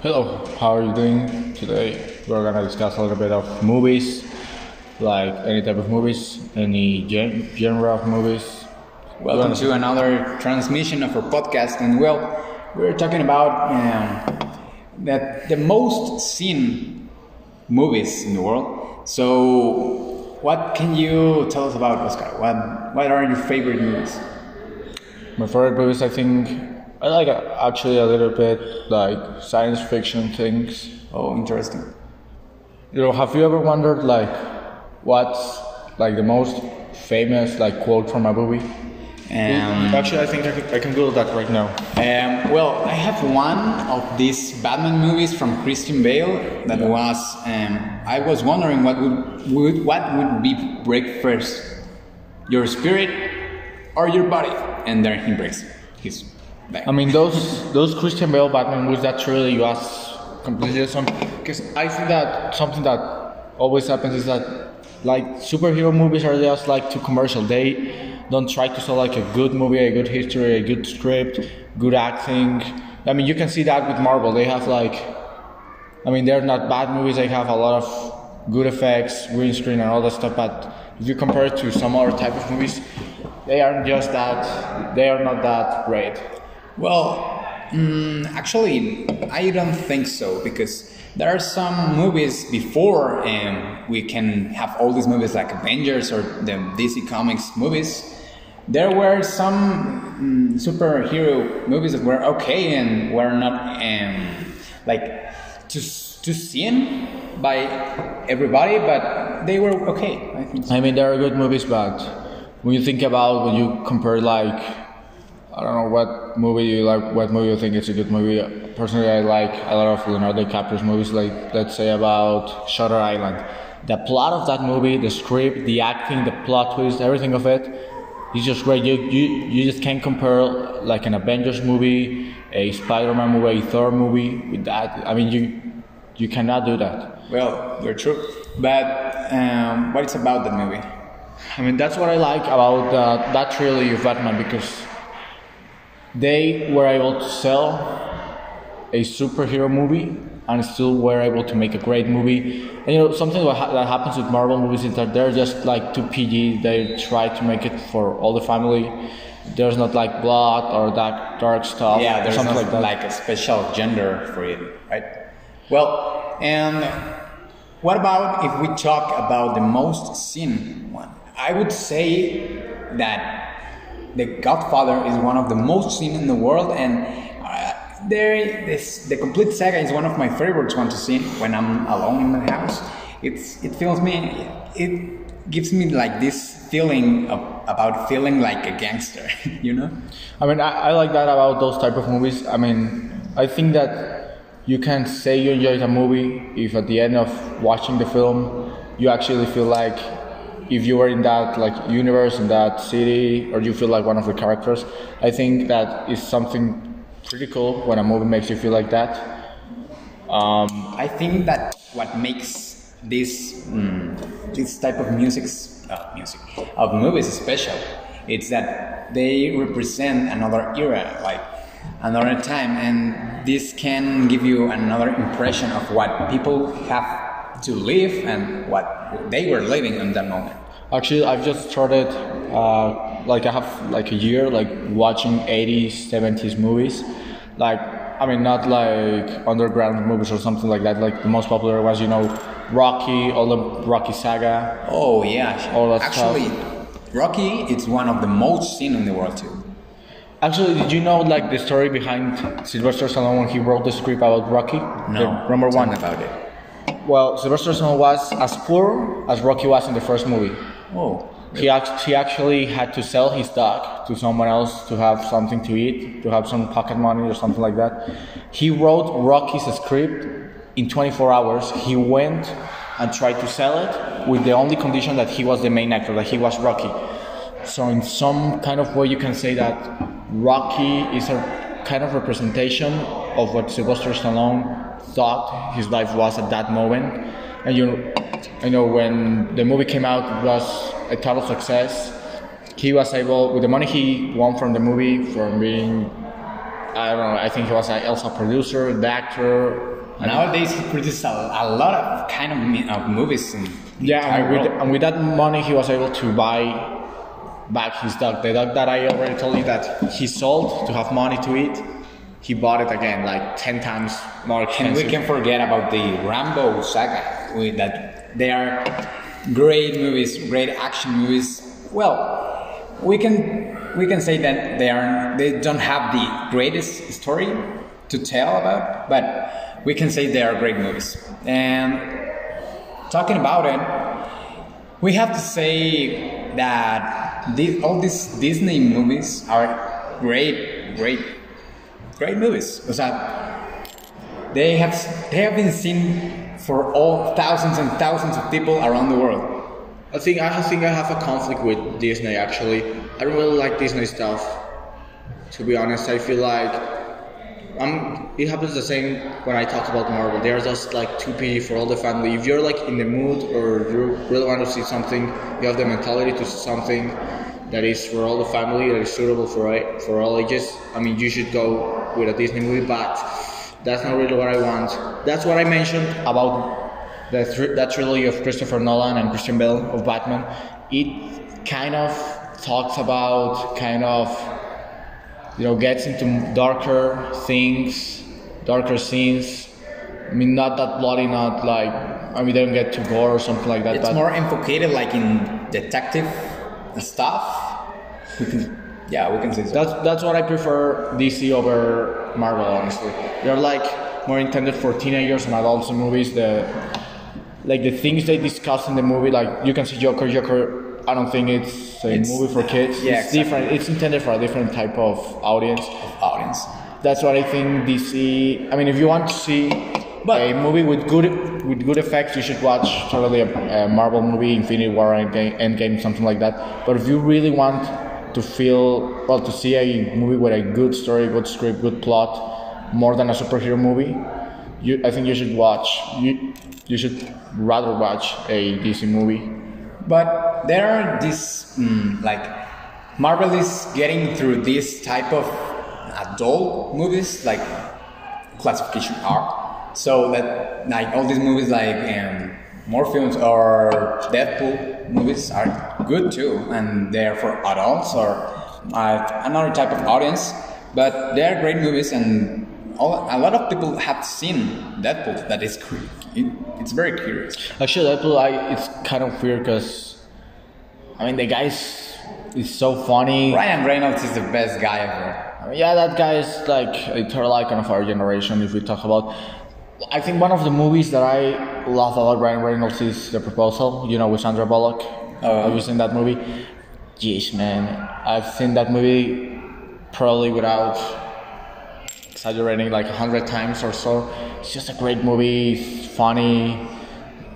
Hello, how are you doing today? We're gonna discuss a little bit of movies, like any type of movies, any gen- genre of movies. Welcome to another transmission of our podcast, and well, we're talking about um, that the most seen movies in the world. So, what can you tell us about Oscar? What What are your favorite movies? My favorite movies, I think, I like uh, actually a little bit like science fiction things. Oh, interesting. You know, have you ever wondered like what's like the most famous like quote from a movie? Um, actually, I think I can, I can Google that right now. Um, well, I have one of these Batman movies from Christian Bale that was. Um, I was wondering what would, would what would be break first, your spirit or your body, and there he breaks his back. I mean, those those Christian Bale Batman movies. that really you ask completely something because I think that something that always happens is that like superhero movies are just like too commercial. They don't try to sell like a good movie, a good history, a good script, good acting. I mean, you can see that with Marvel. They have like, I mean, they're not bad movies. They have a lot of good effects, green screen, and all that stuff. But if you compare it to some other type of movies, they aren't just that. They are not that great. Well, mm, actually, I don't think so because there are some movies before we can have all these movies like Avengers or the DC Comics movies. There were some mm, superhero movies that were okay and were not um, like to to seen by everybody, but they were okay. I think. So. I mean, there are good movies, but when you think about when you compare like I don't know what movie you like, what movie you think is a good movie. Personally, I like a lot of Leonardo DiCaprio's movies, like let's say about Shutter Island. The plot of that movie, the script, the acting, the plot twist, everything of it is just great. You, you, you just can't compare like an Avengers movie, a Spider-Man movie, a Thor movie with that. I mean, you you cannot do that. Well, you're true, but um, what is about that movie? I mean, that's what I like about uh, that trilogy of Batman because they were able to sell a superhero movie and still were able to make a great movie. And you know, something that, happens with Marvel movies is that they're just like too PG. They try to make it for all the family. There's not like blood or that dark stuff. Yeah, there's something not like like a special gender for it, right? Well, and what about if we talk about the most seen one? I would say that The Godfather is one of the most seen in the world, and uh, there, this, the complete saga is one of my favorites one to see when I'm alone in the house. It's it feels me, it gives me like this feeling of, about feeling like a gangster, you know. I mean, I, I like that about those type of movies. I mean, I think that you can say you enjoyed a movie if at the end of watching the film you actually feel like if you were in that like universe in that city or you feel like one of the characters. I think that is something pretty cool when a movie makes you feel like that. Um, I think that what makes this mm, this type of music uh, music of movies special it's that they represent another era like another time and this can give you another impression of what people have to live and what they were living in that moment Actually, I've just started, uh, like I have like a year, like watching 80s, 70s movies. Like, I mean, not like underground movies or something like that. Like the most popular was, you know, Rocky, all the Rocky saga. oh yeah All that actually rocky is one of the most seen in the world too Actually, did you know like the story behind Sylvester Stallone when he wrote the script about Rocky? The number one. about it Well, Sylvester Stallone was as poor as Rocky was in the first movie. oh He, act- he actually had to sell his dog to someone else to have something to eat, to have some pocket money or something like that. He wrote Rocky's script in 24 hours. He went and tried to sell it with the only condition that he was the main actor, that he was Rocky. So, in some kind of way, you can say that Rocky is a kind of representation of what Sylvester Stallone thought his life was at that moment. And you, I know when the movie came out, it was a total success. He was able, with the money he won from the movie, from being I don't know. I think he was an Elsa producer, the actor. Nowadays, he produces a, a lot of kind of, of movies. Yeah, and with, and with that money, he was able to buy back his dog. The dog that I already told you that he sold to have money to eat. He bought it again, like ten times more And we can forget about the Rambo saga. With that, they are great movies, great action movies. Well, we can we can say that they are they don't have the greatest story to tell about, but we can say they are great movies. And talking about it, we have to say that the, all these Disney movies are great, great, great movies. O sea, they have they have been seen for all thousands and thousands of people around the world. I think I think I have a conflict with Disney actually. I don't really like Disney stuff. To be honest, I feel like I'm. It happens the same when I talk about Marvel. They're just like too PG for all the family. If you're like in the mood or you really want to see something, you have the mentality to see something that is for all the family, that is suitable for for all ages. I mean, you should go with a Disney movie, but that's not really what I want. That's what I mentioned about the that trilogy of Christopher Nolan and Christian Bale of Batman, it kind of talks about kind of you know gets into darker things, darker scenes. I mean, not that bloody, not like I mean, they don't get too gore or something like that. It's but more enfocated like in detective stuff. yeah, we can say so. that's that's what I prefer DC over Marvel. Honestly, they're like more intended for teenagers and adults in movies. The like the things they discuss in the movie, like you can see Joker. Joker, I don't think it's a It's- movie for kids. yeah, it's exactly. different. It's intended for a different type of audience. Audience. That's what I think DC. I mean, if you want to see But- a movie with good with good effects, you should watch totally a, a Marvel movie, Infinity War, Endgame, Endgame, something like that. But if you really want to feel well, to see a movie with a good story, good script, good plot, more than a superhero movie, you I think you should watch. You you should rather watch a DC movie. But there are these mm, like Marvel is getting through this type of adult movies like classification R. So that like all these movies like um, Morbius or Deadpool movies are good too, and they're for adults or uh, another type of audience. But they are great movies, and all, a lot of people have seen Deadpool. That is it, it's very curious. Actually, Deadpool, I, it's kind of weird because I mean the guy's is so funny. Ryan Reynolds is the best guy ever. I mean, yeah, that guy is like a total icon of our generation. If we talk about, I think one of the movies that I love about Ryan Reynolds is The Proposal. You know, with Sandra Bullock. Oh. Have you seen that movie? Jeez, man, I've seen that movie probably without exaggerating like a hundred times or so. It's just a great movie. It's funny.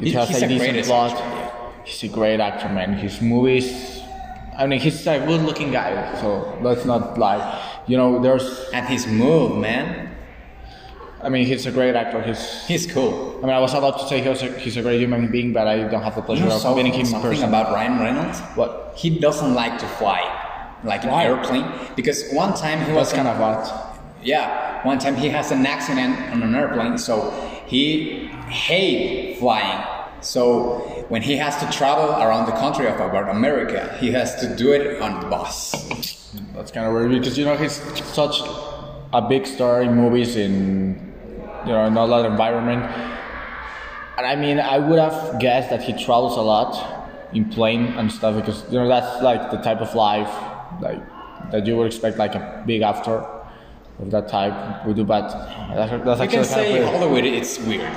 It He- has he's a decent actor, plot. yeah. He's a great actor, man. His movies. I mean, he's a good-looking guy, so let's not lie. You know, there's. And his move, man, I mean, he's a great actor. He's. he's cool. I mean, I was about to say he was a, he's a great human being, but I don't have the You pleasure know of meeting him in something person. about Ryan Reynolds? What? He doesn't like to fly, like an Why? airplane, because one time he was kind of odd. yeah, one time he has an accident on an airplane, so he hate flying. So when he has to travel around the country of about America, he has to do it on the bus. That's kind of weird because you know he's such a big star in movies in you know in all that environment. And I mean, I would have guessed that he travels a lot in plane and stuff because you know that's like the type of life like that you would expect like a big actor of that type would do. But that's, that's actually can kind of say weird. Hollywood, it's weird.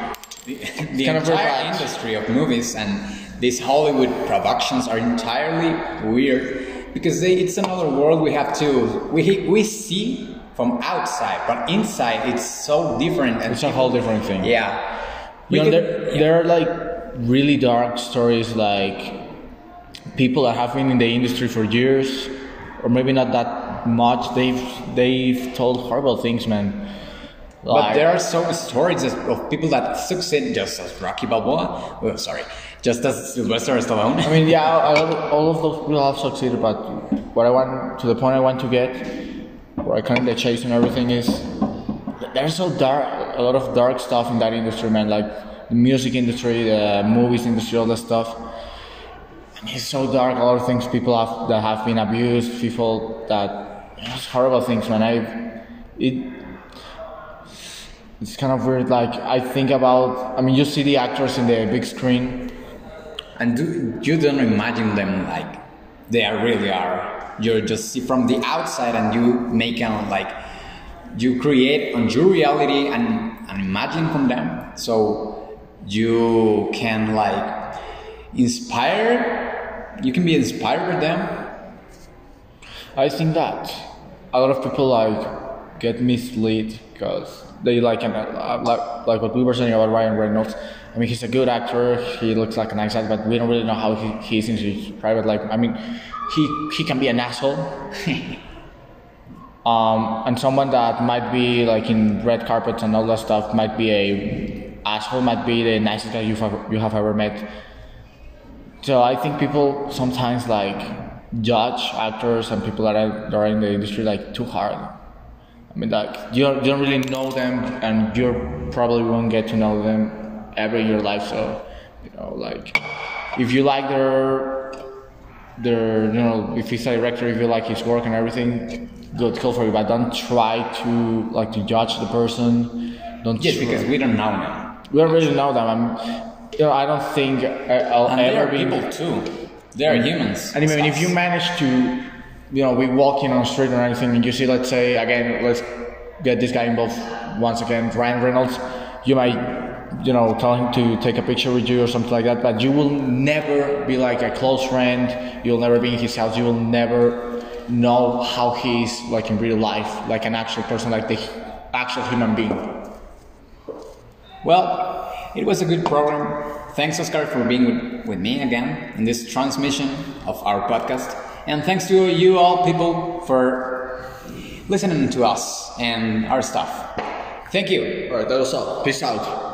The, the kind of entire weird, industry of movies and these Hollywood productions are entirely weird because they, it's another world we have to we we see from outside, but inside it's so different. And It's a whole different thing. yeah, You know, there, there are like really dark stories, like people that have been in the industry for years, or maybe not that much. They've they've told horrible things, man. But there are so stories of of people that succeed just as Rocky Balboa. Oh, sorry, just as Sylvester Stallone. I mean, yeah, all, all of those people have succeeded, but what I want to the point I want to get Raikkonen, the chase and everything is there's so dark, a lot of dark stuff in that industry, man. Like the music industry, the movies industry, all that stuff. And it's so dark. A lot of things people have that have been abused, people that it's horrible things, man. I it it's kind of weird. Like I think about. I mean, you see the actors in the big screen, and do, you don't imagine them like they are really are. You just see from the outside, and you make them like you create on your reality and, and imagine from them. So you can like inspire. You can be inspired with them. I think that a lot of people like get misled because they like an, uh, like like what we were saying about Ryan Reynolds. I mean, he's a good actor. He looks like a nice guy, but we don't really know how he, he is in his private life. I mean, he he can be an asshole. um, and someone that might be like in red carpets and all that stuff might be a asshole, might be the nicest guy you've ever, you have ever met. So I think people sometimes like judge actors and people that are, that are in the industry like too hard. I mean, like you don't, you don't really know them, and you probably won't get to know them ever in your life. So, you know, like if you like their their, you know, if he's a director, if you like his work and everything, good, cool for you. But don't try to like to judge the person. Don't. Yes, because we don't know them. We don't really know them. I'm, you know, I don't think uh, I'll and ever they are be. people too. They are humans. And even It's if you manage to, you know, we walking on the street or anything, and you see, let's say, again, let's get this guy involved once again, Ryan Reynolds, you might, you know, tell him to take a picture with you or something like that, but you will never be like a close friend. You'll never be in his house. You will never know how he's like in real life, like an actual person, like the actual human being. Well, it was a good program. Thanks, Oscar, for being with me again in this transmission of our podcast. And thanks to you all people for listening to us and our stuff. Thank you. All right, that was all. Peace out.